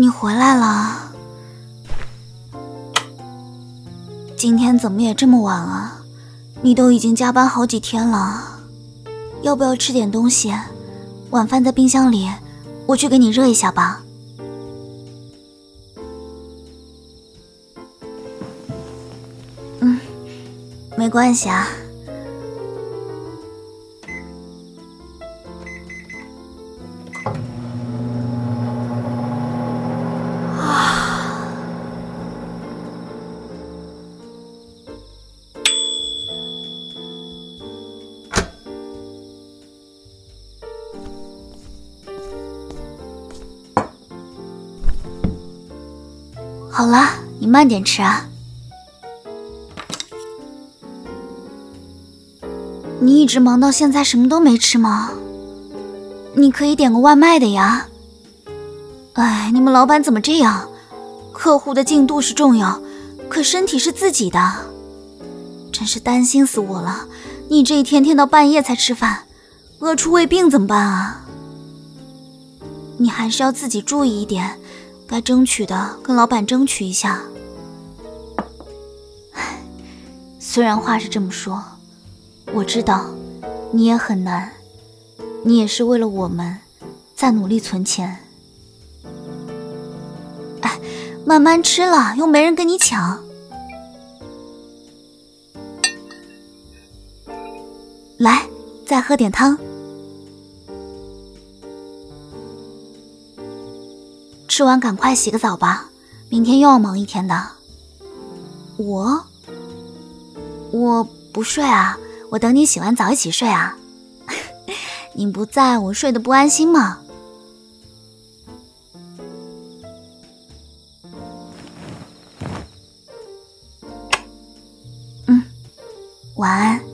你回来了。今天怎么也这么晚啊？你都已经加班好几天了，要不要吃点东西？晚饭在冰箱里，我去给你热一下吧。嗯，没关系啊。好了，你慢点吃啊。你一直忙到现在什么都没吃吗？你可以点个外卖的呀。哎，你们老板怎么这样？客户的进度是重要，可身体是自己的，真是担心死我了。你这一天天到半夜才吃饭，饿出胃病怎么办啊？你还是要自己注意一点。该争取的，跟老板争取一下。唉，虽然话是这么说，我知道你也很难，你也是为了我们在努力存钱。哎，慢慢吃了，又没人跟你抢。来，再喝点汤。吃完赶快洗个澡吧，明天又要忙一天的。我，我不睡啊，我等你洗完澡一起睡啊。你不在我睡得不安心吗？嗯，晚安。